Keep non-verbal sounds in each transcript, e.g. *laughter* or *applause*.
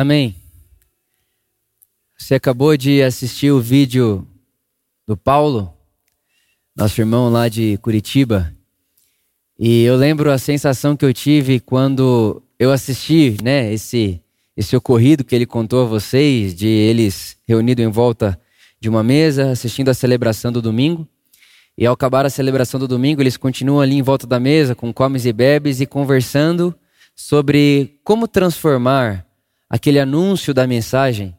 Amém. Você acabou de assistir o vídeo do Paulo, nosso irmão lá de Curitiba, e eu lembro a sensação que eu tive quando eu assisti, né, esse esse ocorrido que ele contou a vocês, de eles reunidos em volta de uma mesa, assistindo a celebração do domingo. E ao acabar a celebração do domingo, eles continuam ali em volta da mesa, com comes e bebes e conversando sobre como transformar aquele anúncio da mensagem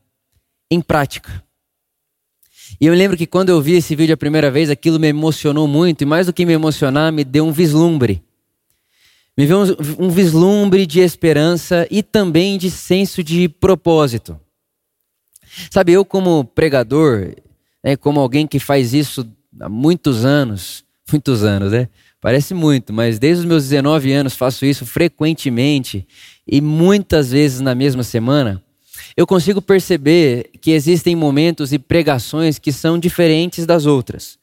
em prática. E eu lembro que quando eu vi esse vídeo a primeira vez, aquilo me emocionou muito, e mais do que me emocionar, me deu um vislumbre me vê um, um vislumbre de esperança e também de senso de propósito. Sabe, eu como pregador, né, como alguém que faz isso há muitos anos, *laughs* muitos anos, né? Parece muito, mas desde os meus 19 anos faço isso frequentemente e muitas vezes na mesma semana. Eu consigo perceber que existem momentos e pregações que são diferentes das outras.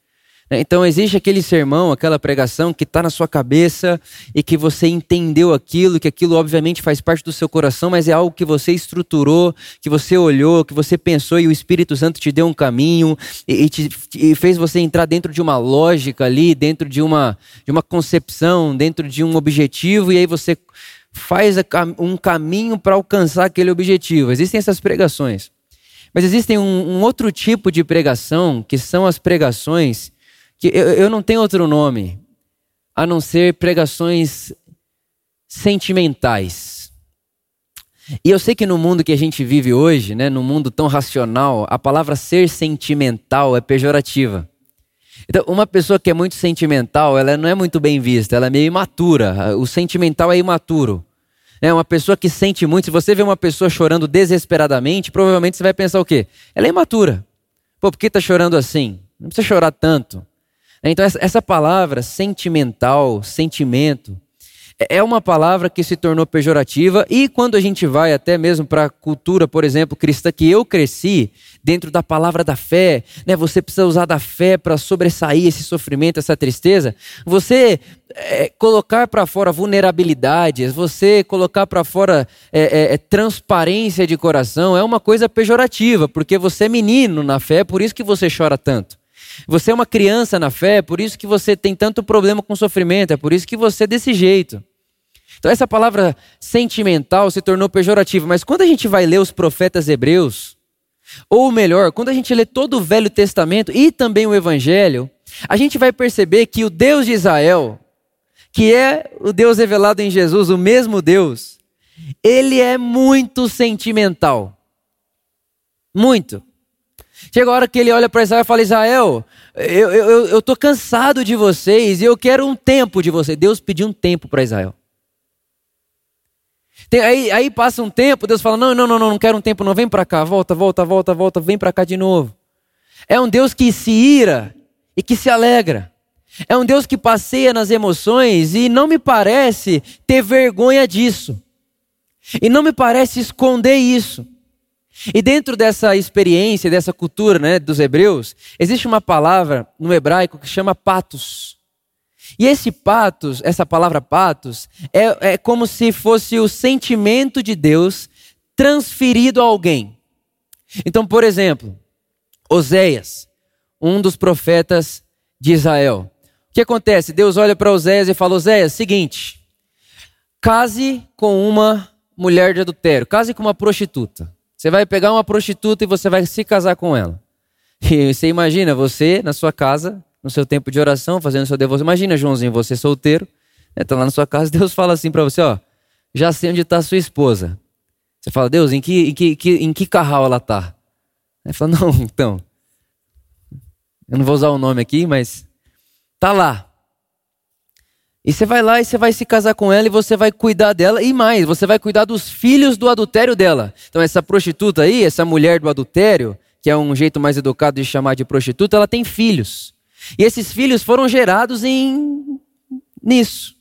Né? Então existe aquele sermão, aquela pregação que está na sua cabeça e que você entendeu aquilo, que aquilo obviamente faz parte do seu coração, mas é algo que você estruturou, que você olhou, que você pensou e o Espírito Santo te deu um caminho e, te, e fez você entrar dentro de uma lógica ali, dentro de uma, de uma concepção, dentro de um objetivo e aí você faz um caminho para alcançar aquele objetivo. Existem essas pregações. Mas existem um, um outro tipo de pregação, que são as pregações que eu, eu não tenho outro nome a não ser pregações sentimentais. E eu sei que no mundo que a gente vive hoje, né, no mundo tão racional, a palavra ser sentimental é pejorativa. Então, uma pessoa que é muito sentimental, ela não é muito bem vista, ela é meio imatura. O sentimental é imaturo. É uma pessoa que sente muito. Se você vê uma pessoa chorando desesperadamente, provavelmente você vai pensar o quê? Ela é imatura. Pô, por que está chorando assim? Não precisa chorar tanto. Então, essa palavra sentimental, sentimento, é, uma palavra que se tornou pejorativa e quando a gente vai até mesmo para a cultura, por exemplo, cristã, que eu cresci dentro da palavra da fé, né? Você precisa usar da fé para sobressair esse sofrimento, essa tristeza. Você é, colocar para fora vulnerabilidades, você colocar para fora é, é, é, transparência de coração é uma coisa pejorativa, porque você é menino na fé, por isso que você chora tanto. Você é uma criança na fé, é por isso que você tem tanto problema com sofrimento, é por isso que você é desse jeito. Então essa palavra sentimental se tornou pejorativa, mas quando a gente vai ler os profetas hebreus, ou melhor, quando a gente lê todo o Velho Testamento e também o Evangelho, a gente vai perceber que o Deus de Israel, que é o Deus revelado em Jesus, o mesmo Deus, ele é muito sentimental. Muito. Chega a hora que ele olha para Israel e fala: Israel, eu estou eu, eu tô cansado de vocês e eu quero um tempo de vocês. Deus pediu um tempo para Israel. Tem, aí, aí passa um tempo, Deus fala: não, não, não, não, não quero um tempo, não, vem para cá, volta, volta, volta, volta, vem para cá de novo. É um Deus que se ira e que se alegra. É um Deus que passeia nas emoções e não me parece ter vergonha disso. E não me parece esconder isso. E dentro dessa experiência, dessa cultura né, dos hebreus, existe uma palavra no hebraico que chama patos. E esse patos, essa palavra patos, é, é como se fosse o sentimento de Deus transferido a alguém. Então, por exemplo, Oséias, um dos profetas de Israel. O que acontece? Deus olha para Oséias e fala: Oséias, seguinte, case com uma mulher de adultério, case com uma prostituta. Você vai pegar uma prostituta e você vai se casar com ela. E você imagina você na sua casa, no seu tempo de oração, fazendo seu devoção. Imagina, Joãozinho, você solteiro, né, lá na sua casa, *laughs* Deus fala assim para você, ó, já sei onde está sua esposa. Você fala, Deus, em que, em que, que, em que carral ela está? Ele fala, não, então, eu não vou usar o nome aqui, mas tá lá. E você vai lá e você vai se casar com ela e você vai cuidar dela e mais, você vai cuidar dos filhos do adultério dela. Então essa prostituta aí, essa mulher do adultério, que é um jeito mais educado de chamar de prostituta, ela tem filhos. E esses filhos foram gerados em nisso.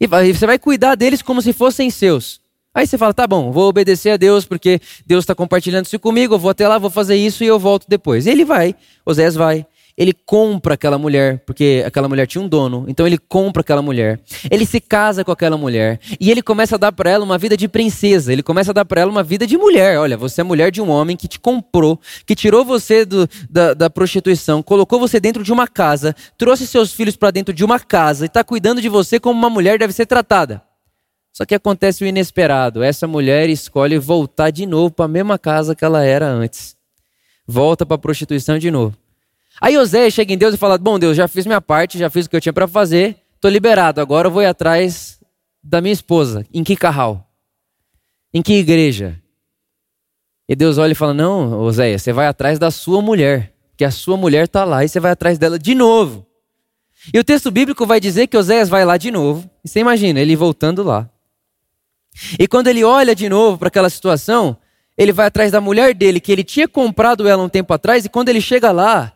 E você vai cuidar deles como se fossem seus. Aí você fala, tá bom, vou obedecer a Deus porque Deus está compartilhando isso comigo, eu vou até lá, vou fazer isso e eu volto depois. E ele vai, Osés vai. Ele compra aquela mulher, porque aquela mulher tinha um dono, então ele compra aquela mulher. Ele se casa com aquela mulher e ele começa a dar para ela uma vida de princesa, ele começa a dar para ela uma vida de mulher. Olha, você é mulher de um homem que te comprou, que tirou você do, da, da prostituição, colocou você dentro de uma casa, trouxe seus filhos para dentro de uma casa e está cuidando de você como uma mulher deve ser tratada. Só que acontece o inesperado: essa mulher escolhe voltar de novo para a mesma casa que ela era antes. Volta para a prostituição de novo. Aí José chega em Deus e fala: Bom, Deus, já fiz minha parte, já fiz o que eu tinha para fazer, estou liberado, agora eu vou ir atrás da minha esposa. Em que carral? Em que igreja? E Deus olha e fala: Não, Oséias, você vai atrás da sua mulher, que a sua mulher está lá e você vai atrás dela de novo. E o texto bíblico vai dizer que Oséias vai lá de novo. E você imagina, ele voltando lá. E quando ele olha de novo para aquela situação, ele vai atrás da mulher dele, que ele tinha comprado ela um tempo atrás, e quando ele chega lá,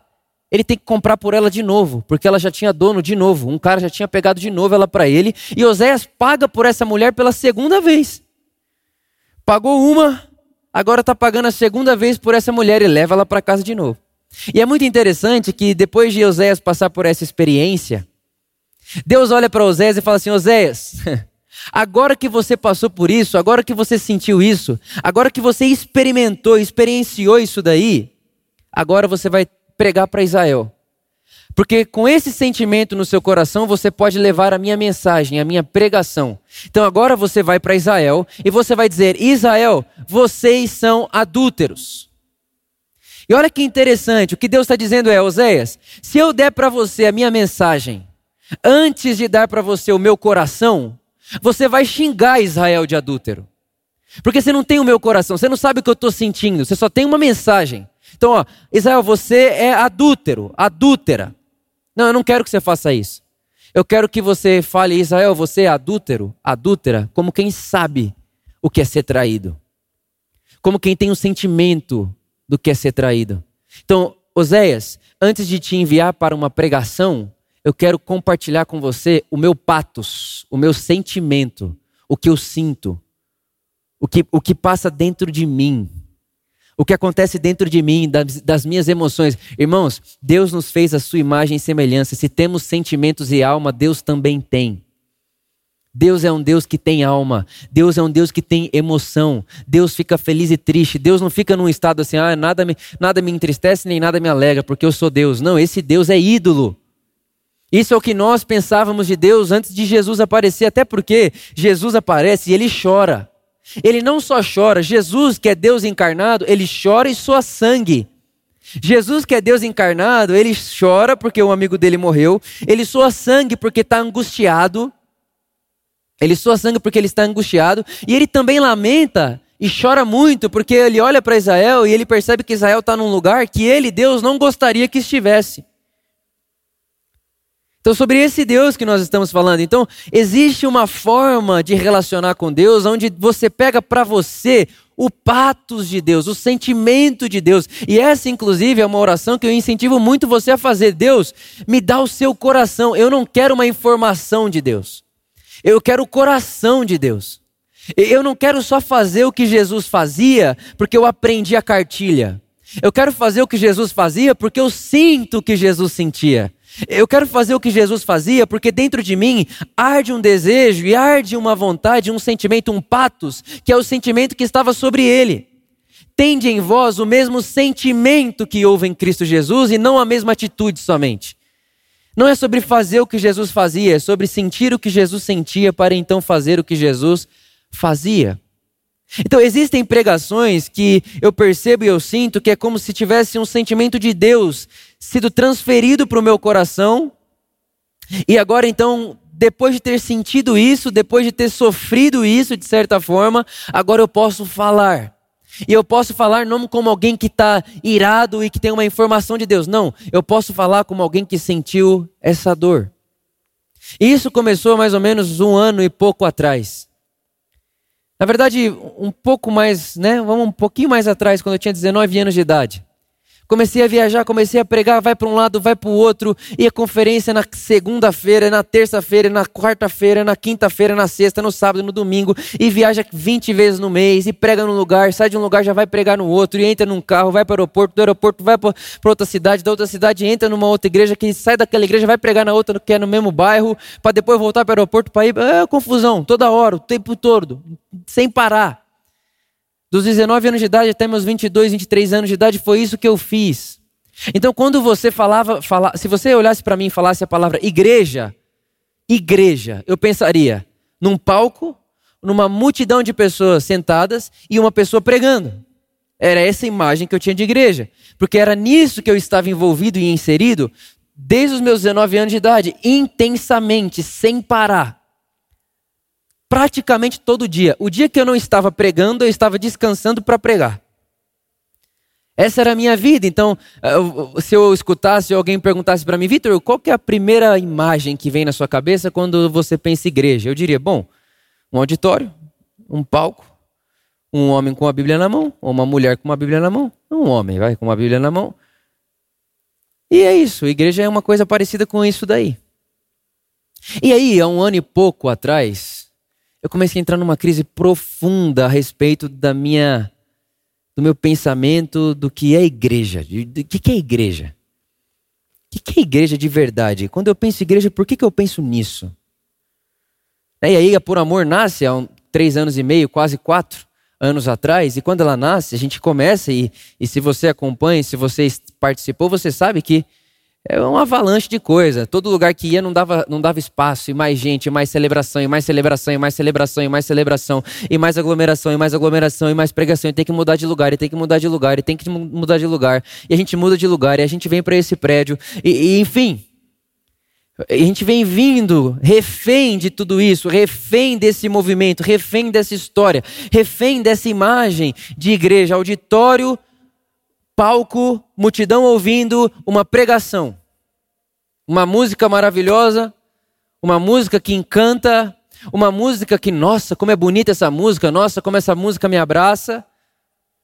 ele tem que comprar por ela de novo, porque ela já tinha dono de novo. Um cara já tinha pegado de novo ela para ele, e Oséias paga por essa mulher pela segunda vez. Pagou uma, agora está pagando a segunda vez por essa mulher e leva ela para casa de novo. E é muito interessante que depois de Oséias passar por essa experiência, Deus olha para Oséias e fala assim: Oséias, *laughs* Agora que você passou por isso, agora que você sentiu isso, agora que você experimentou, experienciou isso daí, agora você vai pregar para Israel. Porque com esse sentimento no seu coração, você pode levar a minha mensagem, a minha pregação. Então agora você vai para Israel e você vai dizer: Israel, vocês são adúlteros. E olha que interessante, o que Deus está dizendo é: Oséias, se eu der para você a minha mensagem, antes de dar para você o meu coração, você vai xingar Israel de adúltero. Porque você não tem o meu coração, você não sabe o que eu estou sentindo, você só tem uma mensagem. Então, ó, Israel, você é adúltero, adúltera. Não, eu não quero que você faça isso. Eu quero que você fale, Israel, você é adúltero, adúltera, como quem sabe o que é ser traído. Como quem tem um sentimento do que é ser traído. Então, Oséias, antes de te enviar para uma pregação, eu quero compartilhar com você o meu patos, o meu sentimento, o que eu sinto, o que, o que passa dentro de mim, o que acontece dentro de mim, das, das, minhas emoções. Irmãos, Deus nos fez a sua imagem e semelhança. Se temos sentimentos e alma, Deus também tem. Deus é um Deus que tem alma. Deus é um Deus que tem emoção. Deus fica feliz e triste. Deus não fica num estado assim, ah, nada me, nada me entristece nem nada me alegra, porque eu sou Deus. Não, esse Deus é ídolo. Isso é o que nós pensávamos de Deus antes de Jesus aparecer, até porque Jesus aparece e ele chora. Ele não só chora, Jesus, que é Deus encarnado, ele chora e soa sangue. Jesus, que é Deus encarnado, ele chora porque um amigo dele morreu, ele soa sangue porque está angustiado, ele soa sangue porque ele está angustiado, e ele também lamenta e chora muito porque ele olha para Israel e ele percebe que Israel está num lugar que ele, Deus, não gostaria que estivesse. Então, sobre esse Deus que nós estamos falando. Então, existe uma forma de relacionar com Deus onde você pega para você o patos de Deus, o sentimento de Deus. E essa, inclusive, é uma oração que eu incentivo muito você a fazer. Deus, me dá o seu coração. Eu não quero uma informação de Deus. Eu quero o coração de Deus. Eu não quero só fazer o que Jesus fazia porque eu aprendi a cartilha. Eu quero fazer o que Jesus fazia porque eu sinto o que Jesus sentia. Eu quero fazer o que Jesus fazia, porque dentro de mim arde um desejo e arde uma vontade, um sentimento, um patos, que é o sentimento que estava sobre ele. Tende em vós o mesmo sentimento que houve em Cristo Jesus e não a mesma atitude somente. Não é sobre fazer o que Jesus fazia, é sobre sentir o que Jesus sentia para então fazer o que Jesus fazia. Então, existem pregações que eu percebo e eu sinto que é como se tivesse um sentimento de Deus sido transferido para o meu coração. E agora, então, depois de ter sentido isso, depois de ter sofrido isso de certa forma, agora eu posso falar. E eu posso falar não como alguém que está irado e que tem uma informação de Deus. Não, eu posso falar como alguém que sentiu essa dor. E isso começou mais ou menos um ano e pouco atrás. Na verdade, um pouco mais, né? Vamos um pouquinho mais atrás, quando eu tinha 19 anos de idade. Comecei a viajar, comecei a pregar, vai para um lado, vai para o outro, e a conferência na segunda-feira, na terça-feira, na quarta-feira, na quinta-feira, na sexta, no sábado, no domingo, e viaja 20 vezes no mês, e prega num lugar, sai de um lugar, já vai pregar no outro, e entra num carro, vai para o aeroporto, do aeroporto vai para outra cidade, da outra cidade entra numa outra igreja, que sai daquela igreja, vai pregar na outra, que é no mesmo bairro, para depois voltar para o aeroporto para ir. É confusão, toda hora, o tempo todo, sem parar. Dos 19 anos de idade até meus 22, 23 anos de idade, foi isso que eu fiz. Então, quando você falava, fala, se você olhasse para mim e falasse a palavra igreja, igreja, eu pensaria num palco, numa multidão de pessoas sentadas e uma pessoa pregando. Era essa imagem que eu tinha de igreja, porque era nisso que eu estava envolvido e inserido desde os meus 19 anos de idade, intensamente, sem parar praticamente todo dia. O dia que eu não estava pregando, eu estava descansando para pregar. Essa era a minha vida. Então, se eu escutasse alguém perguntasse para mim, Vitor, qual é a primeira imagem que vem na sua cabeça quando você pensa em igreja? Eu diria, bom, um auditório, um palco, um homem com a Bíblia na mão, ou uma mulher com uma Bíblia na mão, um homem, vai, com uma Bíblia na mão. E é isso, igreja é uma coisa parecida com isso daí. E aí, há um ano e pouco atrás, eu comecei a entrar numa crise profunda a respeito da minha do meu pensamento do que é igreja. O que é igreja? O que é igreja de verdade? Quando eu penso igreja, por que, que eu penso nisso? E aí a Por Amor nasce há um, três anos e meio, quase quatro anos atrás, e quando ela nasce, a gente começa, e, e se você acompanha, se você participou, você sabe que é uma avalanche de coisa. Todo lugar que ia não dava, não dava espaço, e mais gente, e mais celebração, e mais celebração, e mais celebração, e mais celebração, e mais aglomeração, e mais aglomeração, e mais pregação, e tem que mudar de lugar, e tem que mudar de lugar, e tem que mudar de lugar. E a gente muda de lugar, e a gente vem para esse prédio, e, e enfim. A gente vem vindo refém de tudo isso, refém desse movimento, refém dessa história, refém dessa imagem de igreja, auditório palco, multidão ouvindo uma pregação. Uma música maravilhosa, uma música que encanta, uma música que, nossa, como é bonita essa música, nossa, como essa música me abraça.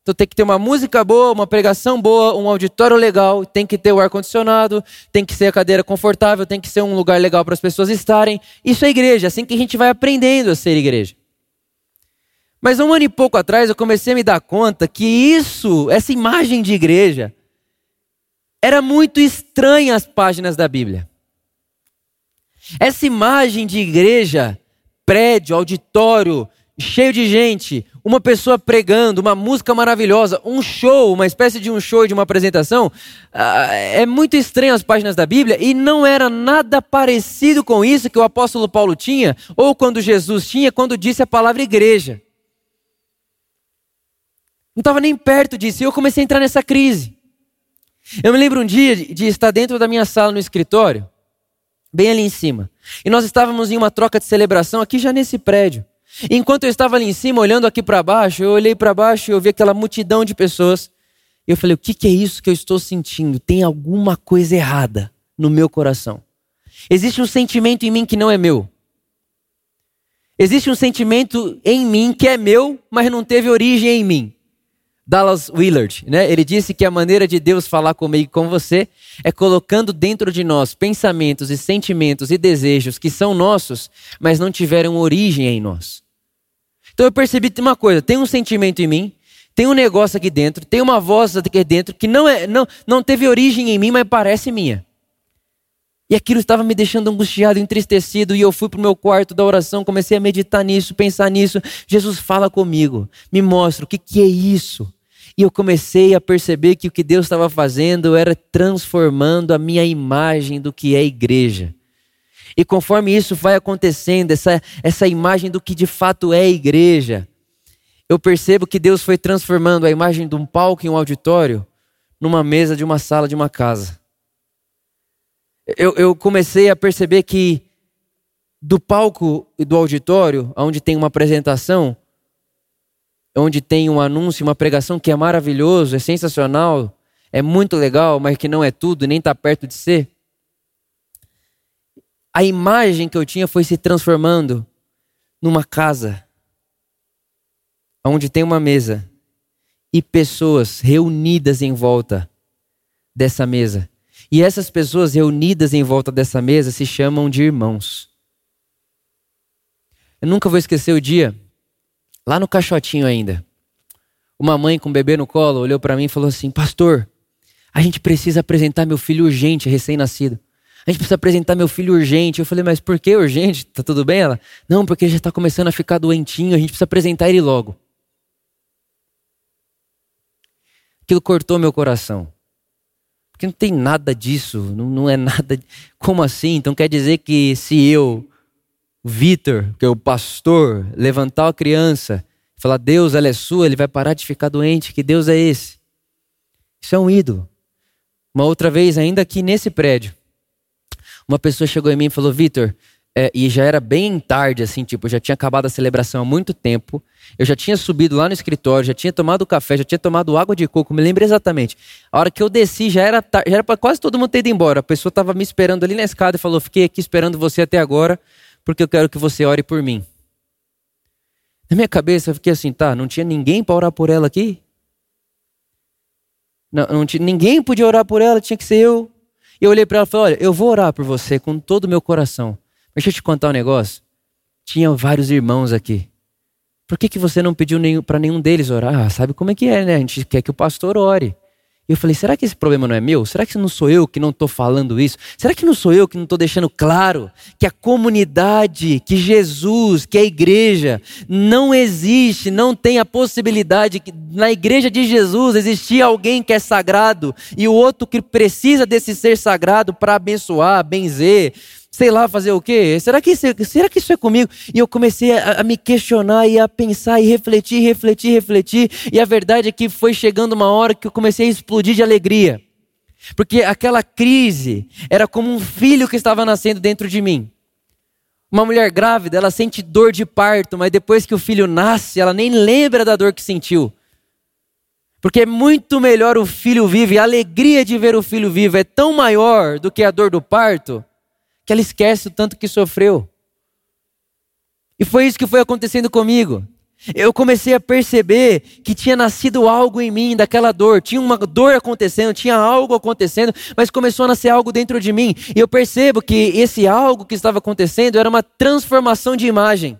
Então tem que ter uma música boa, uma pregação boa, um auditório legal, tem que ter o ar-condicionado, tem que ser a cadeira confortável, tem que ser um lugar legal para as pessoas estarem. Isso é igreja, assim que a gente vai aprendendo a ser igreja. Mas um ano e pouco atrás eu comecei a me dar conta que isso, essa imagem de igreja, era muito estranha às páginas da Bíblia. Essa imagem de igreja, prédio, auditório, cheio de gente, uma pessoa pregando, uma música maravilhosa, um show, uma espécie de um show, de uma apresentação, ah, é muito estranho às páginas da Bíblia e não era nada parecido com isso que o apóstolo Paulo tinha, ou quando Jesus tinha, quando disse a palavra igreja. Não estava nem perto disso. E eu comecei a entrar nessa crise. Eu me lembro um dia de estar dentro da minha sala no escritório, bem ali em cima. E nós estávamos em uma troca de celebração aqui já nesse prédio. E enquanto eu estava ali em cima, olhando aqui para baixo, eu olhei para baixo e eu vi aquela multidão de pessoas. E eu falei: o que, que é isso que eu estou sentindo? Tem alguma coisa errada no meu coração. Existe um sentimento em mim que não é meu. Existe um sentimento em mim que é meu, mas não teve origem em mim. Dallas Willard, né? Ele disse que a maneira de Deus falar comigo e com você é colocando dentro de nós pensamentos e sentimentos e desejos que são nossos, mas não tiveram origem em nós. Então eu percebi uma coisa: tem um sentimento em mim, tem um negócio aqui dentro, tem uma voz aqui dentro que não é, não, não teve origem em mim, mas parece minha. E aquilo estava me deixando angustiado, entristecido, e eu fui para o meu quarto da oração, comecei a meditar nisso, pensar nisso. Jesus fala comigo, me mostra o que, que é isso. E eu comecei a perceber que o que Deus estava fazendo era transformando a minha imagem do que é igreja. E conforme isso vai acontecendo, essa, essa imagem do que de fato é igreja, eu percebo que Deus foi transformando a imagem de um palco em um auditório numa mesa de uma sala de uma casa eu, eu comecei a perceber que do palco e do auditório, onde tem uma apresentação, onde tem um anúncio, uma pregação que é maravilhoso, é sensacional, é muito legal, mas que não é tudo, nem está perto de ser. A imagem que eu tinha foi se transformando numa casa, onde tem uma mesa e pessoas reunidas em volta, dessa mesa. E essas pessoas reunidas em volta dessa mesa se chamam de irmãos. Eu nunca vou esquecer o dia, lá no caixotinho ainda. Uma mãe com um bebê no colo olhou para mim e falou assim: Pastor, a gente precisa apresentar meu filho urgente, recém-nascido. A gente precisa apresentar meu filho urgente. Eu falei, mas por que urgente? Tá tudo bem? Ela, não, porque ele já está começando a ficar doentinho, a gente precisa apresentar ele logo. Aquilo cortou meu coração. Porque não tem nada disso, não, não é nada. Como assim? Então quer dizer que se eu, Vitor, que é o pastor, levantar a criança, falar, Deus, ela é sua, ele vai parar de ficar doente, que Deus é esse? Isso é um ídolo. Uma outra vez, ainda aqui nesse prédio, uma pessoa chegou em mim e falou: Vitor, é, e já era bem tarde, assim, tipo, já tinha acabado a celebração há muito tempo. Eu já tinha subido lá no escritório, já tinha tomado café, já tinha tomado água de coco, me lembro exatamente. A hora que eu desci, já era já era para quase todo mundo ter ido embora. A pessoa estava me esperando ali na escada e falou: Fiquei aqui esperando você até agora, porque eu quero que você ore por mim. Na minha cabeça, eu fiquei assim: tá, não tinha ninguém para orar por ela aqui? Não, não tinha, ninguém podia orar por ela, tinha que ser eu. E eu olhei para ela e falei: Olha, eu vou orar por você com todo o meu coração. Deixa eu te contar um negócio. Tinha vários irmãos aqui. Por que, que você não pediu para nenhum deles orar? Ah, sabe como é que é, né? A gente quer que o pastor ore. E eu falei, será que esse problema não é meu? Será que não sou eu que não estou falando isso? Será que não sou eu que não estou deixando claro que a comunidade, que Jesus, que a igreja não existe, não tem a possibilidade que na igreja de Jesus existir alguém que é sagrado e o outro que precisa desse ser sagrado para abençoar, benzer, sei lá fazer o quê? Será que, é, será que isso é comigo? E eu comecei a, a, me questionar e a pensar e refletir, refletir, refletir. E a verdade é que foi chegando uma hora que eu comecei a explodir de alegria. Porque aquela crise era como um filho que estava nascendo dentro de mim. Uma mulher grávida, ela sente dor de parto, mas depois que o filho nasce, ela nem lembra da dor que sentiu. Porque é muito melhor o filho vivo, e a alegria de ver o filho vivo é tão maior do que a dor do parto, que ela esquece o tanto que sofreu. E foi isso que foi acontecendo comigo. Eu comecei a perceber que tinha nascido algo em mim daquela dor. Tinha uma dor acontecendo, tinha algo acontecendo, mas começou a nascer algo dentro de mim. E eu percebo que esse algo que estava acontecendo era uma transformação de imagem.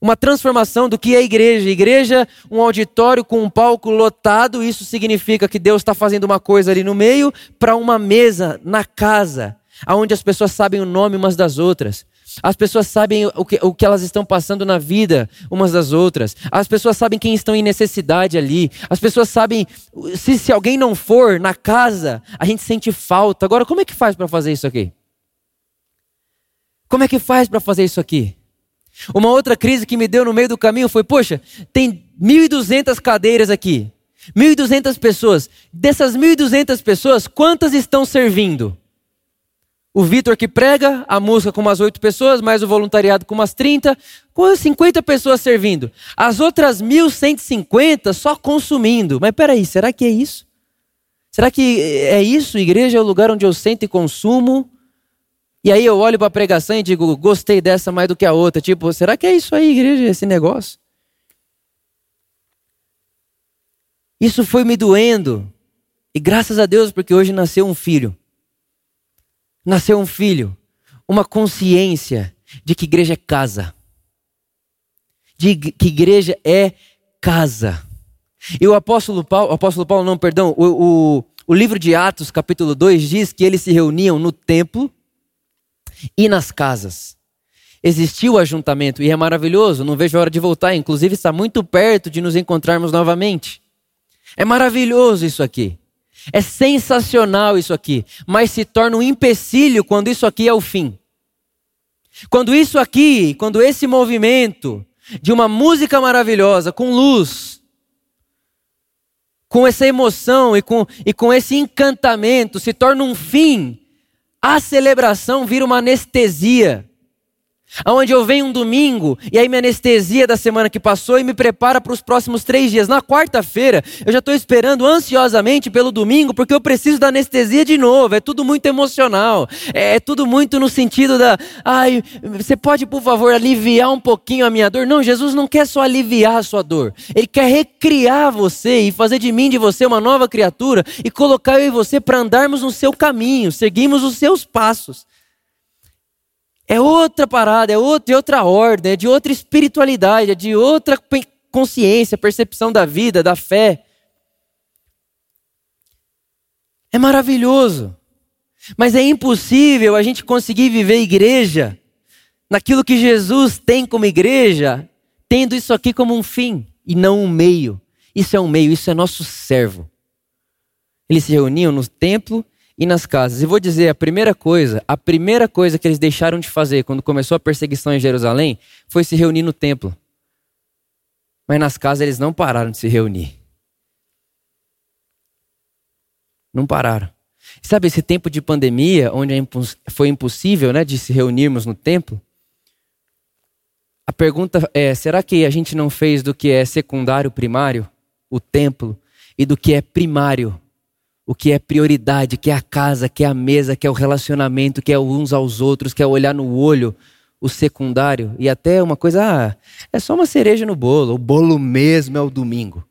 Uma transformação do que é igreja. Igreja, um auditório com um palco lotado, isso significa que Deus está fazendo uma coisa ali no meio, para uma mesa na casa aonde as pessoas sabem o nome umas das outras. As pessoas sabem o que, o que elas estão passando na vida umas das outras. As pessoas sabem quem estão em necessidade ali. As pessoas sabem, se, se alguém não for na casa, a gente sente falta. Agora, como é que faz para fazer isso aqui? Como é que faz para fazer isso aqui? Uma outra crise que me deu no meio do caminho foi: poxa, tem 1.200 cadeiras aqui, 1.200 pessoas. Dessas 1.200 pessoas, quantas estão servindo? O Vitor que prega, a música com umas oito pessoas, mais o voluntariado com umas 30, com 50 pessoas servindo. As outras 1.150 só consumindo. Mas peraí, será que é isso? Será que é isso? Igreja é o lugar onde eu sento e consumo? E aí eu olho para a pregação e digo, gostei dessa mais do que a outra. Tipo, será que é isso aí, igreja, esse negócio? Isso foi me doendo. E graças a Deus, porque hoje nasceu um filho nasceu um filho, uma consciência de que igreja é casa. De que igreja é casa. E o apóstolo Paulo, apóstolo Paulo não, perdão, o, o, o livro de Atos, capítulo 2, diz que eles se reuniam no templo e nas casas. Existiu o ajuntamento e é maravilhoso, não vejo a hora de voltar, inclusive está muito perto de nos encontrarmos novamente. É maravilhoso isso aqui. É sensacional isso aqui, mas se torna um empecilho quando isso aqui é o fim. Quando isso aqui, quando esse movimento de uma música maravilhosa, com luz, com essa emoção e com, e com esse encantamento se torna um fim, a celebração vira uma anestesia. Onde eu venho um domingo e aí me anestesia da semana que passou e me prepara para os próximos três dias. Na quarta-feira, eu já estou esperando ansiosamente pelo domingo porque eu preciso da anestesia de novo. É tudo muito emocional. É, é tudo muito no sentido da. Ai, você pode, por favor, aliviar um pouquinho a minha dor? Não, Jesus não quer só aliviar a sua dor. Ele quer recriar você e fazer de mim, de você, uma nova criatura e colocar eu e você para andarmos no seu caminho, seguirmos os seus passos. É outra parada, é outra, é outra ordem, é de outra espiritualidade, é de outra consciência, percepção da vida, da fé. É maravilhoso. Mas é impossível a gente conseguir viver igreja naquilo que Jesus tem como igreja, tendo isso aqui como um fim e não um meio. Isso é um meio, isso é nosso servo. Eles se reuniam no templo e nas casas. E vou dizer, a primeira coisa, a primeira coisa que eles deixaram de fazer quando começou a perseguição em Jerusalém foi se reunir no templo. Mas nas casas eles não pararam de se reunir. Não pararam. Sabe esse tempo de pandemia, onde é foi impossível né, de se reunirmos no templo? A pergunta é: será que a gente não fez do que é secundário primário, o templo, e do que é primário, o que é prioridade, que é a casa, que é a mesa, que é o relacionamento, que é uns aos outros, que é olhar no olho, o secundário. E até uma coisa, ah, é só uma cereja no bolo. O bolo mesmo é o domingo.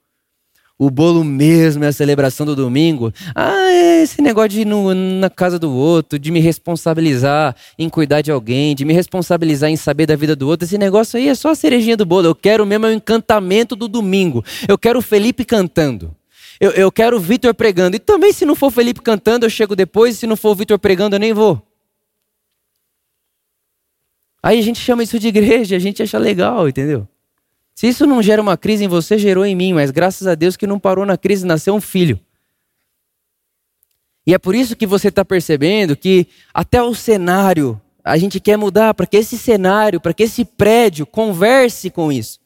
O bolo mesmo é a celebração do domingo. Ah, é esse negócio de ir no, na casa do outro, de me responsabilizar em cuidar de alguém, de me responsabilizar em saber da vida do outro. Esse negócio aí é só a cerejinha do bolo. Eu quero mesmo o encantamento do domingo. Eu quero o Felipe cantando. Eu, eu quero o Vitor pregando. E também, se não for Felipe cantando, eu chego depois. E se não for o Vitor pregando, eu nem vou. Aí a gente chama isso de igreja, a gente acha legal, entendeu? Se isso não gera uma crise em você, gerou em mim, mas graças a Deus que não parou na crise, nasceu um filho. E é por isso que você está percebendo que até o cenário a gente quer mudar para que esse cenário, para que esse prédio converse com isso.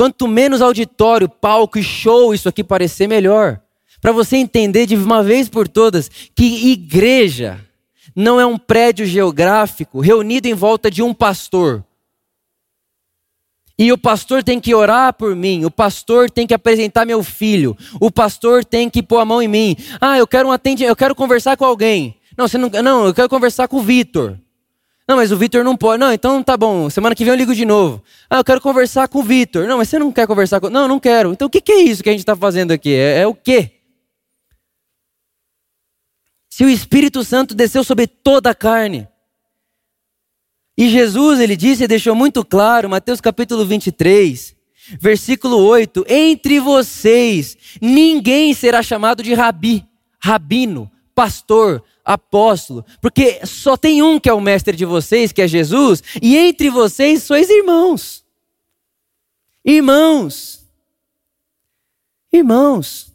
Quanto menos auditório, palco e show isso aqui parecer, melhor. Para você entender de uma vez por todas que igreja não é um prédio geográfico reunido em volta de um pastor. E o pastor tem que orar por mim, o pastor tem que apresentar meu filho, o pastor tem que pôr a mão em mim. Ah, eu quero um atendimento, eu quero conversar com alguém. Não, você não, não, eu quero conversar com o Vitor. Não, mas o Vitor não pode. Não, então tá bom. Semana que vem eu ligo de novo. Ah, eu quero conversar com o Vitor. Não, mas você não quer conversar com. Não, não quero. Então o que, que é isso que a gente está fazendo aqui? É, é o quê? Se o Espírito Santo desceu sobre toda a carne. E Jesus, ele disse e deixou muito claro, Mateus capítulo 23, versículo 8: Entre vocês ninguém será chamado de rabi, rabino, pastor, apóstolo, porque só tem um que é o mestre de vocês, que é Jesus, e entre vocês sois irmãos. Irmãos. Irmãos.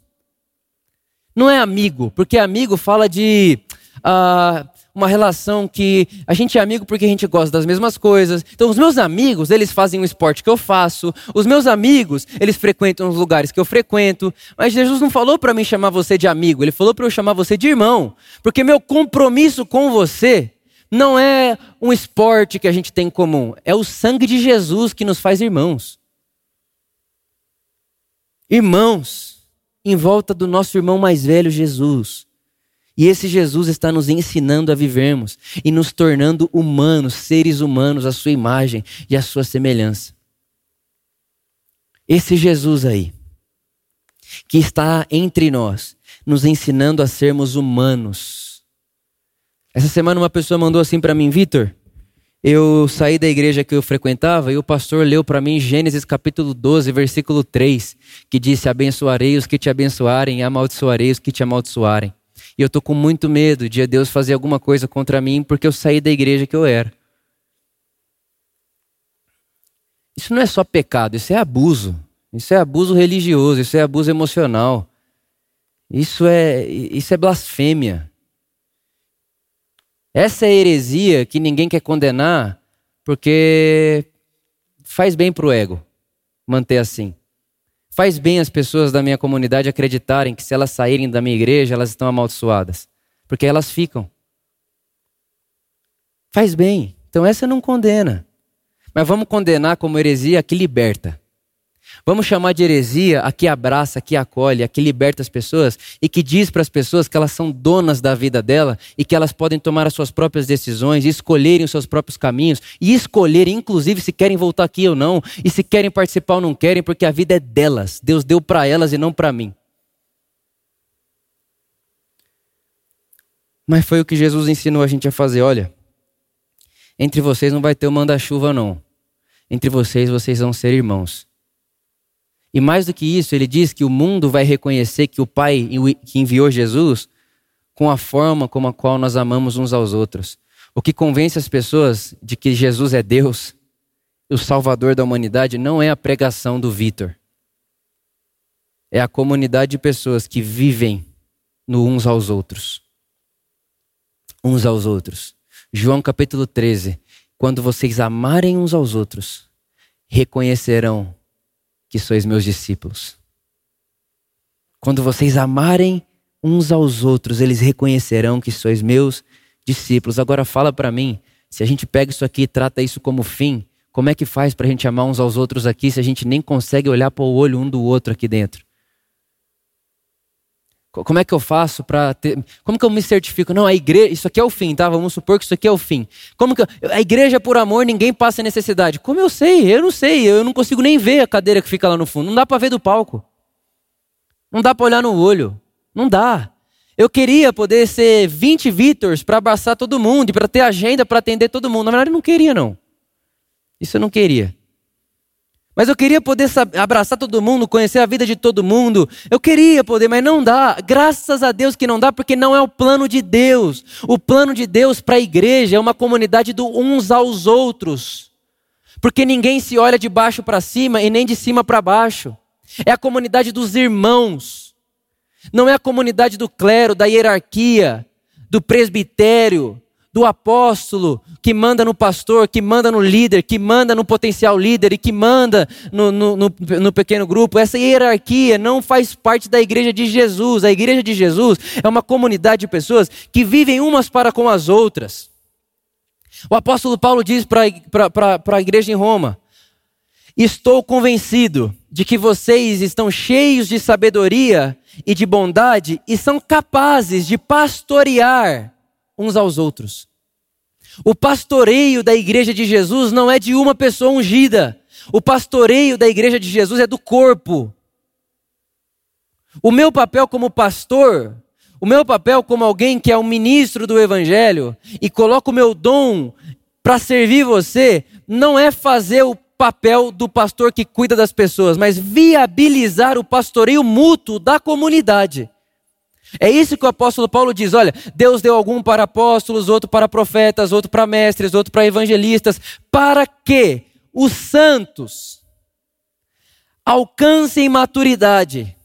Não é amigo, porque amigo fala de uh, uma relação que a gente é amigo porque a gente gosta das mesmas coisas. Então, os meus amigos, eles fazem o esporte que eu faço. Os meus amigos, eles frequentam os lugares que eu frequento. Mas Jesus não falou para mim chamar você de amigo, ele falou para eu chamar você de irmão. Porque meu compromisso com você não é um esporte que a gente tem em comum, é o sangue de Jesus que nos faz irmãos. Irmãos, em volta do nosso irmão mais velho, Jesus. E esse Jesus está nos ensinando a vivermos e nos tornando humanos, seres humanos, à sua imagem e à sua semelhança. Esse Jesus aí, que está entre nós, nos ensinando a sermos humanos. Essa semana uma pessoa mandou assim para mim, Vitor. Eu saí da igreja que eu frequentava e o pastor leu para mim Gênesis capítulo 12, versículo 3, que disse: Abençoarei os que te abençoarem e amaldiçoarei os que te amaldiçoarem. E eu tô com muito medo de Deus fazer alguma coisa contra mim porque eu saí da igreja que eu era. Isso não é só pecado, isso é abuso. Isso é abuso religioso, isso é abuso emocional. Isso é, isso é blasfêmia. Essa é heresia que ninguém quer condenar porque faz bem para o ego manter assim. Faz bem as pessoas da minha comunidade acreditarem que se elas saírem da minha igreja, elas estão amaldiçoadas. Porque elas ficam. Faz bem. Então essa não condena. Mas vamos condenar como heresia que liberta. Vamos chamar de heresia a que abraça, a que acolhe, a que liberta as pessoas e que diz para as pessoas que elas são donas da vida dela e que elas podem tomar as suas próprias decisões, e escolherem os seus próprios caminhos e escolherem, inclusive, se querem voltar aqui ou não, e se querem participar ou não querem, porque a vida é delas. Deus deu para elas e não para mim. Mas foi o que Jesus ensinou a gente a fazer. Olha, entre vocês não vai ter o manda-chuva, não. Entre vocês, vocês vão ser irmãos. E mais do que isso, ele diz que o mundo vai reconhecer que o Pai que enviou Jesus com a forma como a qual nós amamos uns aos outros. O que convence as pessoas de que Jesus é Deus, o Salvador da humanidade, não é a pregação do Vitor. É a comunidade de pessoas que vivem no uns aos outros. Uns aos outros. João capítulo 13. Quando vocês amarem uns aos outros, reconhecerão que sois meus discípulos. Quando vocês amarem uns aos outros, eles reconhecerão que sois meus discípulos. Agora fala para mim, se a gente pega isso aqui e trata isso como fim, como é que faz para a gente amar uns aos outros aqui se a gente nem consegue olhar para o olho um do outro aqui dentro? Como é que eu faço para ter. Como que eu me certifico? Não, a igreja. Isso aqui é o fim, tá? Vamos supor que isso aqui é o fim. Como que. Eu... A igreja, por amor, ninguém passa necessidade. Como eu sei? Eu não sei. Eu não consigo nem ver a cadeira que fica lá no fundo. Não dá para ver do palco. Não dá para olhar no olho. Não dá. Eu queria poder ser 20 Vitors para abraçar todo mundo e para ter agenda para atender todo mundo. Na verdade, eu não queria, não. Isso eu não queria. Mas eu queria poder abraçar todo mundo, conhecer a vida de todo mundo. Eu queria poder, mas não dá. Graças a Deus que não dá, porque não é o plano de Deus. O plano de Deus para a igreja é uma comunidade do uns aos outros. Porque ninguém se olha de baixo para cima e nem de cima para baixo. É a comunidade dos irmãos. Não é a comunidade do clero, da hierarquia, do presbitério, do apóstolo, que manda no pastor, que manda no líder, que manda no potencial líder e que manda no, no, no, no, pequeno grupo. Essa hierarquia não faz parte da igreja de Jesus. A igreja de Jesus é uma comunidade de pessoas que vivem umas para com as outras. O apóstolo Paulo diz para a igreja em Roma: Estou convencido de que vocês estão cheios de sabedoria e de bondade e são capazes de pastorear uns aos outros. O pastoreio da igreja de Jesus não é de uma pessoa ungida. O pastoreio da igreja de Jesus é do corpo. O meu papel como pastor, o meu papel como alguém que é um ministro do evangelho e coloco o meu dom para servir você, não é fazer o papel do pastor que cuida das pessoas, mas viabilizar o pastoreio mútuo da comunidade. É isso que o apóstolo Paulo diz: olha, Deus deu algum para apóstolos, outro para profetas, outro para mestres, outro para evangelistas, para que os santos alcancem maturidade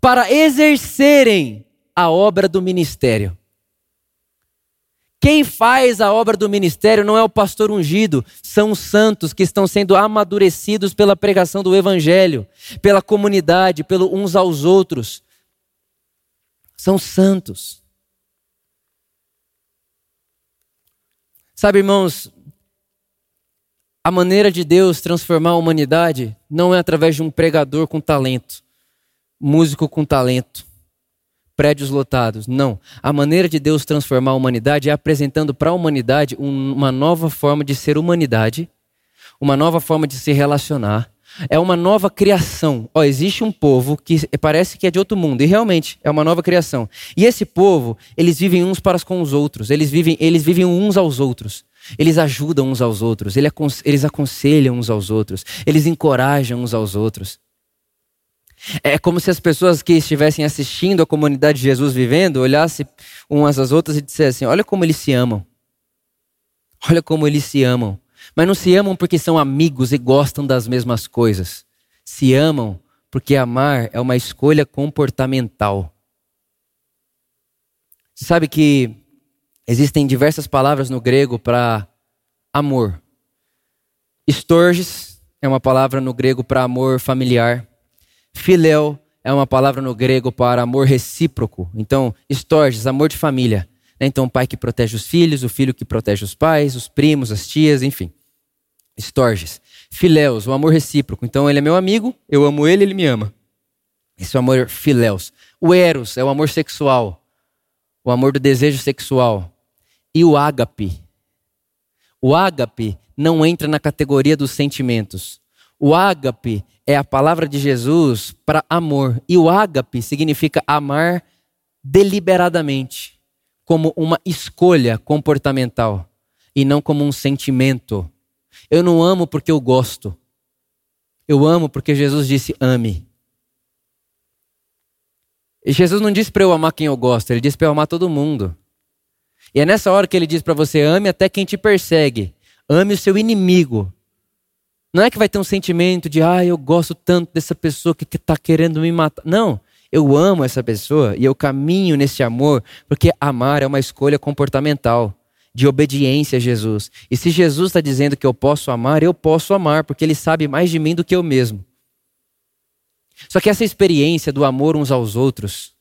para exercerem a obra do ministério. Quem faz a obra do ministério não é o pastor ungido, são os santos que estão sendo amadurecidos pela pregação do evangelho, pela comunidade, pelo uns aos outros são santos. Sabe, irmãos, a maneira de Deus transformar a humanidade não é através de um pregador com talento, músico com talento, prédios lotados. Não. A maneira de Deus transformar a humanidade é apresentando para a humanidade uma nova forma de ser humanidade, uma nova forma de se relacionar, é uma nova criação. Ó, existe um povo que parece que é de outro mundo e realmente é uma nova criação. E esse povo, eles vivem uns para com os outros. Eles vivem, eles vivem uns aos outros. Eles ajudam uns aos outros. Eles aconselham uns aos outros. Eles encorajam uns aos outros. É como se as pessoas que estivessem assistindo a comunidade de Jesus vivendo olhassem umas às outras e dissessem: Olha como eles se amam. Olha como eles se amam. Mas não se amam porque são amigos e gostam das mesmas coisas. Se amam porque amar é uma escolha comportamental. Você sabe que existem diversas palavras no grego para amor. Estorges é uma palavra no grego para amor familiar. Filéu é uma palavra no grego para amor recíproco. Então, estorges, amor de família. Né? Então, o pai que protege os filhos, o filho que protege os pais, os primos, as tias, enfim. Estorges. Filéus, o amor recíproco. Então, ele é meu amigo, eu amo ele, ele me ama. Esse é o amor filéus. O eros é o amor sexual, o amor do desejo sexual. E o ágape. O ágape não entra na categoria dos sentimentos. O ágape é a palavra de Jesus para amor. E o ágape significa amar deliberadamente, como uma escolha comportamental e não como um sentimento. Eu não amo porque eu gosto. Eu amo porque Jesus disse ame. E Jesus não disse para eu amar quem eu gosto, ele disse para eu amar todo mundo. E é nessa hora que ele diz para você ame até quem te persegue. Ame o seu inimigo. Não é que vai ter um sentimento de, ah, eu gosto tanto dessa pessoa que está querendo me matar. Não. Eu amo essa pessoa e eu caminho nesse amor, porque amar é uma escolha comportamental, de obediência a Jesus. E se Jesus está dizendo que eu posso amar, eu posso amar, porque Ele sabe mais de mim do que eu mesmo. Só que essa experiência do amor uns aos outros,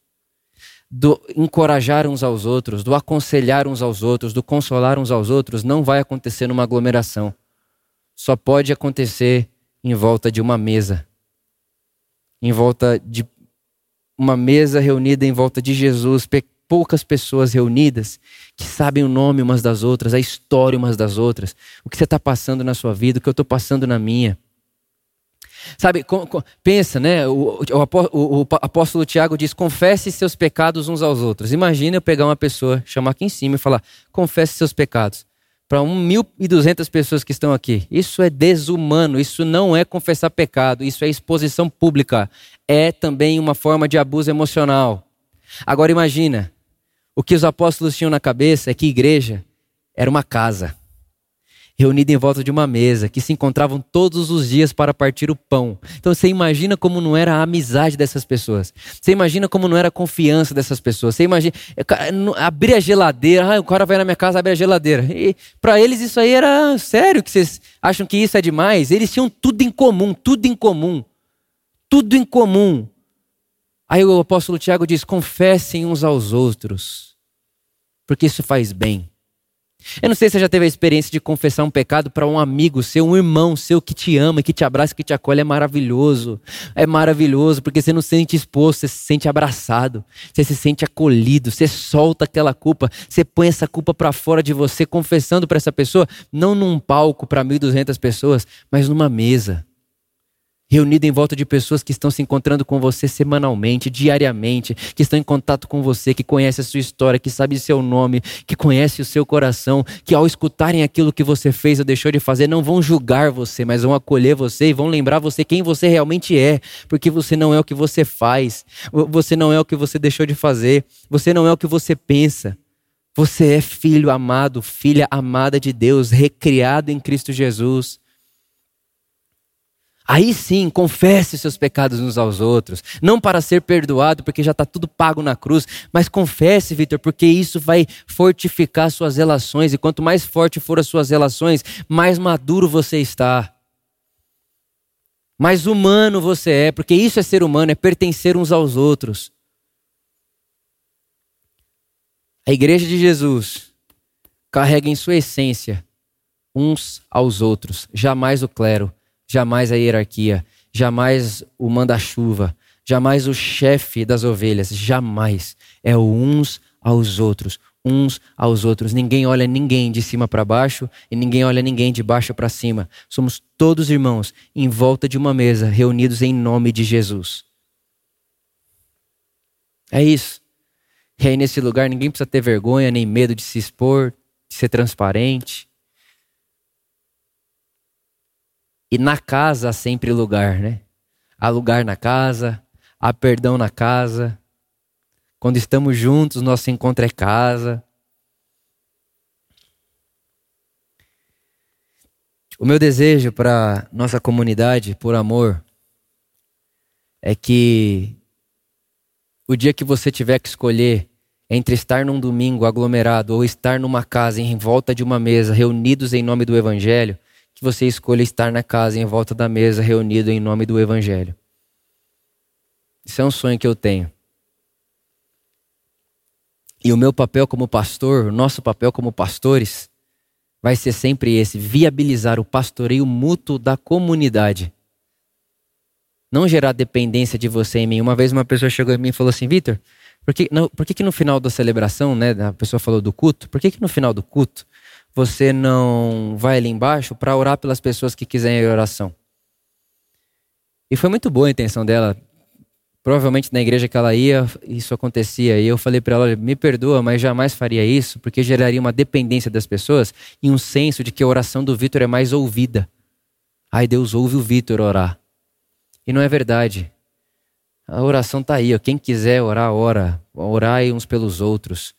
do encorajar uns aos outros, do aconselhar uns aos outros, do consolar uns aos outros, não vai acontecer numa aglomeração. Só pode acontecer em volta de uma mesa, em volta de uma mesa reunida em volta de Jesus, poucas pessoas reunidas que sabem o nome umas das outras, a história umas das outras, o que você está passando na sua vida, o que eu estou passando na minha. Sabe, com, com, pensa, né? O, o, o, apóstolo Tiago diz: confesse seus pecados uns aos outros. Imagina eu pegar uma pessoa, chamar aqui em cima e falar: confesse seus pecados. Para 1.200 pessoas que estão aqui. Isso é desumano, isso não é confessar pecado, isso é exposição pública. É também uma forma de abuso emocional. Agora imagina, o que os apóstolos tinham na cabeça é que igreja era uma casa reunida em volta de uma mesa, que se encontravam todos os dias para partir o pão. Então você imagina como não era a amizade dessas pessoas. Você imagina como não era a confiança dessas pessoas. Você imagina abrir a geladeira, ah, o cara vai na minha casa abrir a geladeira. E para eles isso aí era sério que vocês acham que isso é demais? Eles tinham tudo em comum, tudo em comum. Tudo em comum. Aí o apóstolo Tiago diz: confessem uns aos outros, porque isso faz bem. Eu não sei se você já teve a experiência de confessar um pecado para um amigo seu, um irmão seu que te ama, que te abraça, que te acolhe. É maravilhoso. É maravilhoso porque você não se sente exposto, você se sente abraçado, você se sente acolhido, você solta aquela culpa, você põe essa culpa para fora de você, confessando para essa pessoa, não num palco para 1.200 pessoas, mas numa mesa reunido em volta de pessoas que estão se encontrando com você semanalmente, diariamente, que estão em contato com você, que conhece a sua história, que sabe seu nome, que conhece o seu coração, que ao escutarem aquilo que você fez ou deixou de fazer, não vão julgar você, mas vão acolher você e vão lembrar você quem você realmente é, porque você não é o que você faz, você não é o que você deixou de fazer, você não é o que você pensa. Você é filho amado, filha amada de Deus, recriado em Cristo Jesus. Aí sim, confesse seus pecados uns aos outros. Não para ser perdoado, porque já está tudo pago na cruz, mas confesse, Vitor, porque isso vai fortificar suas relações. E quanto mais forte for as suas relações, mais maduro você está. Mais humano você é, porque isso é ser humano, é pertencer uns aos outros. A igreja de Jesus carrega em sua essência uns aos outros, jamais o clero jamais a hierarquia, jamais o manda-chuva, jamais o chefe das ovelhas, jamais. É o uns aos outros, uns aos outros. Ninguém olha ninguém de cima para baixo e ninguém olha ninguém de baixo para cima. Somos todos irmãos em volta de uma mesa, reunidos em nome de Jesus. É isso. E aí nesse lugar ninguém precisa ter vergonha nem medo de se expor, de ser transparente. E na casa há sempre lugar, né? Há lugar na casa, há perdão na casa. Quando estamos juntos, nosso encontro é casa. O meu desejo para nossa comunidade, por amor, é que o dia que você tiver que escolher entre estar num domingo aglomerado ou estar numa casa em volta de uma mesa, reunidos em nome do Evangelho, você escolha estar na casa, em volta da mesa, reunido em nome do Evangelho. Isso é um sonho que eu tenho. E o meu papel como pastor, o nosso papel como pastores, vai ser sempre esse: viabilizar o pastoreio mútuo da comunidade. Não gerar dependência de você em mim. Uma vez uma pessoa chegou em mim e falou assim: Vitor, por, que, não, por que, que no final da celebração, né, a pessoa falou do culto, por que, que no final do culto você não vai ali embaixo para orar pelas pessoas que quiserem oração? E foi muito boa a intenção dela. Provavelmente na igreja que ela ia, isso acontecia. E eu falei para ela: me perdoa, mas jamais faria isso, porque geraria uma dependência das pessoas e um senso de que a oração do Vitor é mais ouvida. Ai, Deus ouve o Vitor orar. E não é verdade. A oração está aí. Ó. Quem quiser orar, ora. Orai uns pelos outros.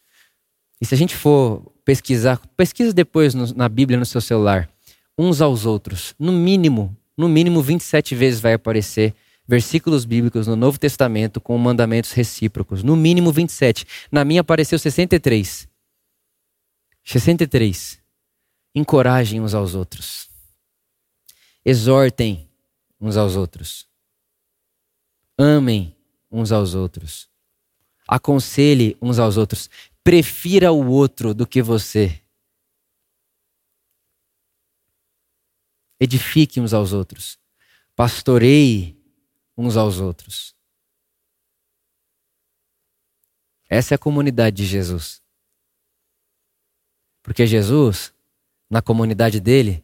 E se a gente for pesquisar, pesquisa depois no, na Bíblia no seu celular. Uns aos outros. No mínimo, no mínimo 27 vezes vai aparecer versículos bíblicos no Novo Testamento com mandamentos recíprocos. No mínimo 27. Na minha apareceu 63. 63. Encorajem uns aos outros. Exortem uns aos outros. Amem uns aos outros. Aconselhe uns aos outros. Prefira o outro do que você. Edifique uns aos outros. Pastoreie uns aos outros. Essa é a comunidade de Jesus. Porque Jesus, na comunidade dele,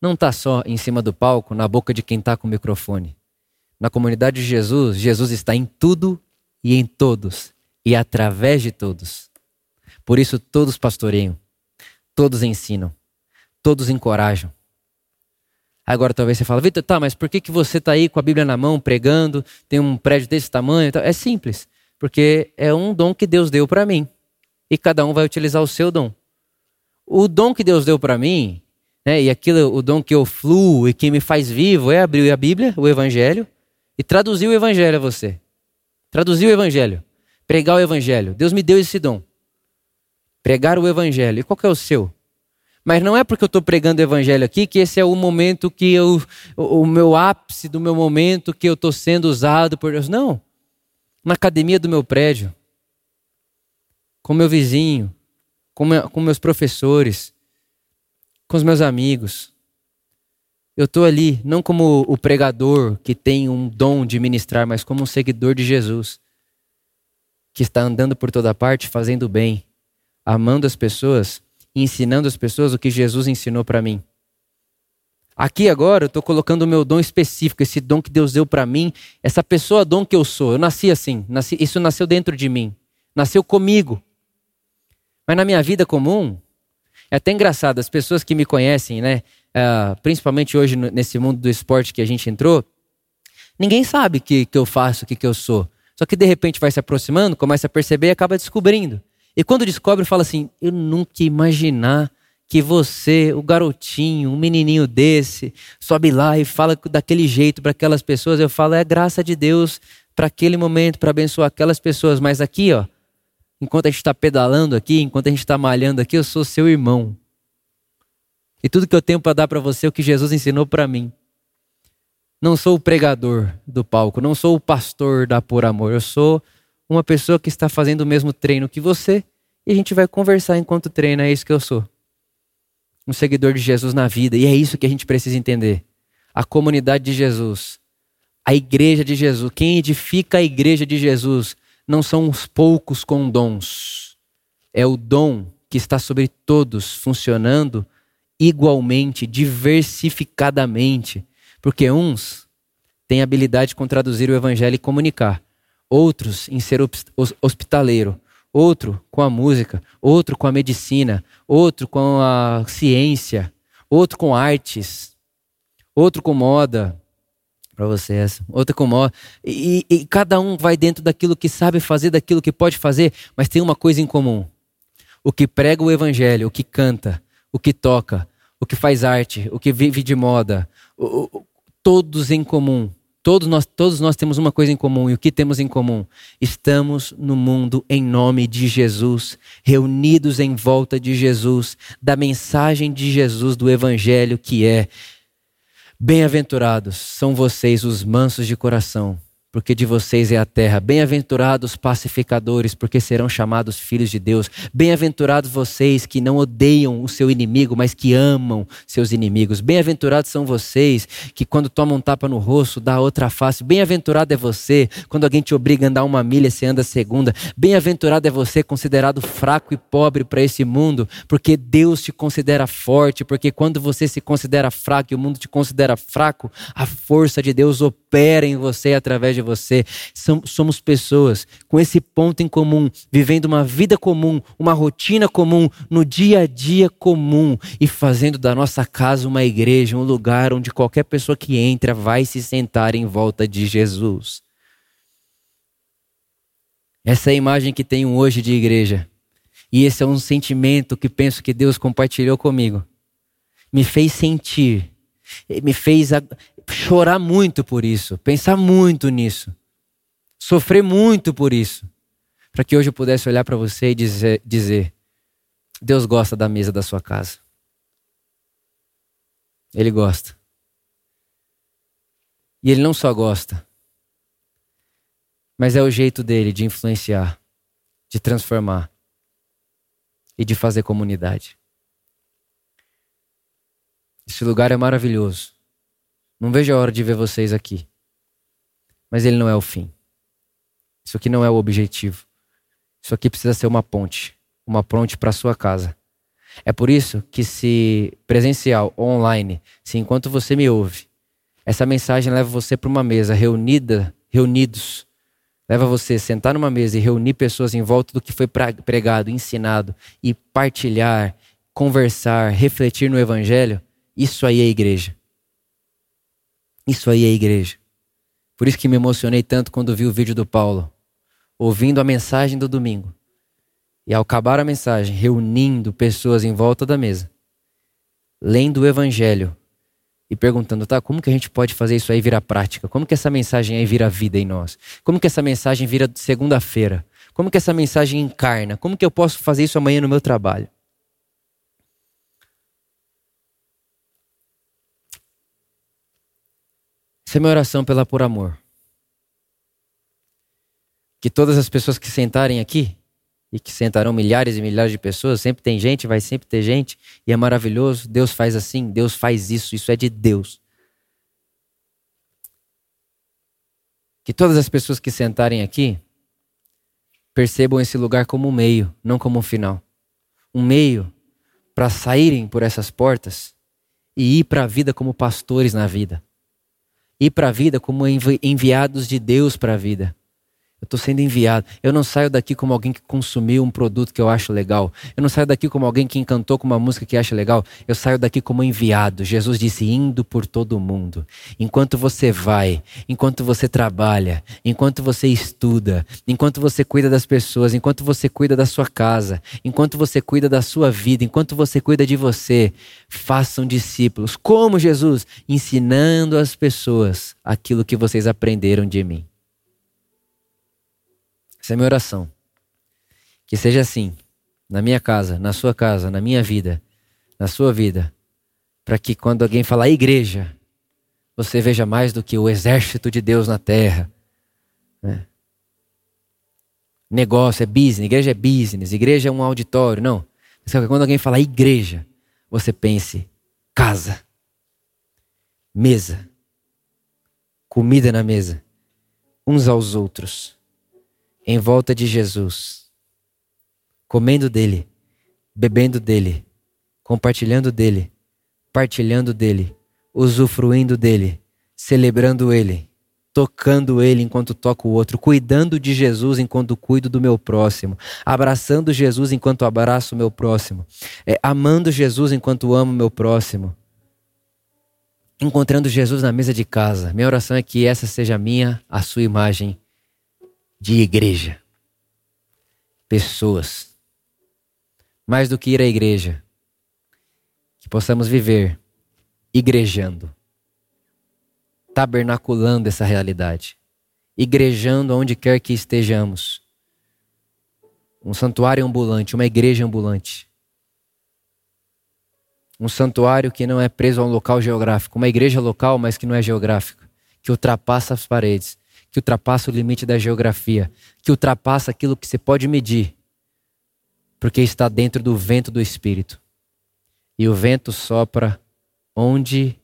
não está só em cima do palco, na boca de quem está com o microfone. Na comunidade de Jesus, Jesus está em tudo e em todos, e através de todos. Por isso, todos pastoreiam, todos ensinam, todos encorajam, Agora talvez você fale, Vitor, tá, mas por que, que você está aí com a Bíblia na mão, pregando, tem um prédio desse tamanho? É simples, porque é um dom que Deus deu para mim. E cada um vai utilizar o seu dom. O dom que Deus deu para mim, né, e aquilo, o dom que eu fluo e que me faz vivo, é abrir a Bíblia, o Evangelho, e traduzir o Evangelho a você. Traduzir o Evangelho. Pregar o Evangelho. Deus me deu esse dom. Pregar o Evangelho. E qual é o seu? Mas não é porque eu estou pregando o evangelho aqui que esse é o momento que eu, o meu ápice do meu momento que eu estou sendo usado por Deus. Não. Na academia do meu prédio, com meu vizinho, com, meu, com meus professores, com os meus amigos. Eu estou ali, não como o pregador que tem um dom de ministrar, mas como um seguidor de Jesus, que está andando por toda parte, fazendo bem, amando as pessoas ensinando as pessoas o que Jesus ensinou para mim. Aqui agora eu estou colocando o meu dom específico, esse dom que Deus deu para mim, essa pessoa dom que eu sou. Eu nasci assim, nasci, isso nasceu dentro de mim, nasceu comigo. Mas na minha vida comum, é até engraçado, as pessoas que me conhecem, né, uh, principalmente hoje nesse mundo do esporte que a gente entrou, ninguém sabe o que, que eu faço, o que, que eu sou. Só que de repente vai se aproximando, começa a perceber e acaba descobrindo. E quando descobre, fala assim: Eu nunca ia imaginar que você, o garotinho, um menininho desse, sobe lá e fala daquele jeito para aquelas pessoas. Eu falo: É graça de Deus para aquele momento, para abençoar aquelas pessoas. Mas aqui, ó, enquanto a gente está pedalando aqui, enquanto a gente está malhando aqui, eu sou seu irmão. E tudo que eu tenho para dar para você é o que Jesus ensinou para mim. Não sou o pregador do palco, não sou o pastor da Por Amor, eu sou uma pessoa que está fazendo o mesmo treino que você e a gente vai conversar enquanto treina. É isso que eu sou. Um seguidor de Jesus na vida. E é isso que a gente precisa entender. A comunidade de Jesus, a igreja de Jesus, quem edifica a igreja de Jesus não são os poucos com dons. É o dom que está sobre todos, funcionando igualmente, diversificadamente. Porque uns têm habilidade com traduzir o evangelho e comunicar outros em ser hospitaleiro, outro com a música, outro com a medicina, outro com a ciência, outro com artes, outro com moda, para você essa, outra com moda. E, e, cada um vai dentro daquilo que sabe fazer, daquilo que pode fazer, mas tem uma coisa em comum: o que prega o evangelho, o que canta, o que toca, o que faz arte, o que vive de moda, o, o, todos em comum Todos nós, todos nós temos uma coisa em comum. E o que temos em comum? Estamos no mundo em nome de Jesus, reunidos em volta de Jesus, da mensagem de Jesus, do Evangelho, que é: Bem-aventurados são vocês, os mansos de coração, porque de vocês é a terra. Bem-aventurados pacificadores, porque serão chamados filhos de Deus. Bem-aventurados vocês que não odeiam o seu inimigo, mas que amam seus inimigos. Bem-aventurados são vocês que, quando tomam um tapa no rosto, dá outra face. Bem-aventurado é você quando alguém te obriga a andar uma milha, você anda a segunda. Bem-aventurado é você considerado fraco e pobre para esse mundo, porque Deus te considera forte. Porque quando você se considera fraco e o mundo te considera fraco, a força de Deus opera em você através de de você. Somos pessoas com esse ponto em comum, vivendo uma vida comum, uma rotina comum, no dia a dia comum e fazendo da nossa casa uma igreja, um lugar onde qualquer pessoa que entra vai se sentar em volta de Jesus. Essa é a imagem que tenho hoje de igreja. E esse é um sentimento que penso que Deus compartilhou comigo. Me fez sentir, me fez chorar muito por isso, pensar muito nisso, sofrer muito por isso, para que hoje eu pudesse olhar para você e dizer, dizer: Deus gosta da mesa da sua casa. Ele gosta. E ele não só gosta, mas é o jeito dele de influenciar, de transformar e de fazer comunidade. Esse lugar é maravilhoso. Não vejo a hora de ver vocês aqui. Mas ele não é o fim. Isso aqui não é o objetivo. Isso aqui precisa ser uma ponte uma ponte para sua casa. É por isso que, se presencial ou online, se enquanto você me ouve, essa mensagem leva você para uma mesa reunida, reunidos, leva você a sentar numa mesa e reunir pessoas em volta do que foi pregado, ensinado e partilhar, conversar, refletir no Evangelho, isso aí é igreja. Isso aí é igreja. Por isso que me emocionei tanto quando vi o vídeo do Paulo, ouvindo a mensagem do domingo. E ao acabar a mensagem, reunindo pessoas em volta da mesa, lendo o evangelho e perguntando, tá, como que a gente pode fazer isso aí virar prática? Como que essa mensagem aí vira vida em nós? Como que essa mensagem vira segunda-feira? Como que essa mensagem encarna? Como que eu posso fazer isso amanhã no meu trabalho? Essa é minha oração pela Por Amor. Que todas as pessoas que sentarem aqui, e que sentarão milhares e milhares de pessoas, sempre tem gente, vai sempre ter gente, e é maravilhoso. Deus faz assim, Deus faz isso, isso é de Deus. Que todas as pessoas que sentarem aqui percebam esse lugar como um meio, não como um final. Um meio para saírem por essas portas e ir para a vida como pastores na vida ir para a vida como enviados de Deus para a vida. Eu estou sendo enviado. Eu não saio daqui como alguém que consumiu um produto que eu acho legal. Eu não saio daqui como alguém que encantou com uma música que acha legal. Eu saio daqui como enviado. Jesus disse: indo por todo o mundo. Enquanto você vai, enquanto você trabalha, enquanto você estuda, enquanto você cuida das pessoas, enquanto você cuida da sua casa, enquanto você cuida da sua vida, enquanto você cuida de você, façam discípulos. Como Jesus? Ensinando as pessoas aquilo que vocês aprenderam de mim. Essa é a minha oração. Que seja assim, na minha casa, na sua casa, na minha vida, na sua vida, para que quando alguém falar igreja, você veja mais do que o exército de Deus na terra. Né? Negócio é business, igreja é business, igreja é um auditório, não. Mas quando alguém falar igreja, você pense casa, mesa, comida na mesa, uns aos outros em volta de Jesus, comendo dele, bebendo dele, compartilhando dele, partilhando dele, usufruindo dele, celebrando ele, tocando ele enquanto toco o outro, cuidando de Jesus enquanto cuido do meu próximo, abraçando Jesus enquanto abraço o meu próximo, é, amando Jesus enquanto amo o meu próximo, encontrando Jesus na mesa de casa. Minha oração é que essa seja a minha, a sua imagem de igreja. Pessoas. Mais do que ir à igreja. Que possamos viver igrejando. Tabernaculando essa realidade. Igrejando onde quer que estejamos. Um santuário ambulante, uma igreja ambulante. Um santuário que não é preso a um local geográfico, uma igreja local, mas que não é geográfica, que ultrapassa as paredes, que ultrapassa o limite da geografia, que ultrapassa aquilo que você pode medir, porque está dentro do vento do Espírito. E o vento sopra onde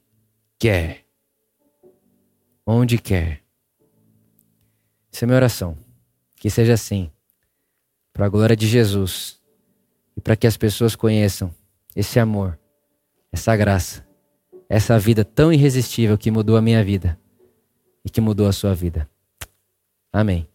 quer. Onde quer. Essa é minha oração. Que seja assim, para a glória de Jesus e para que as pessoas conheçam esse amor, essa graça, essa vida tão irresistível que mudou a minha vida e que mudou a sua vida. Amém.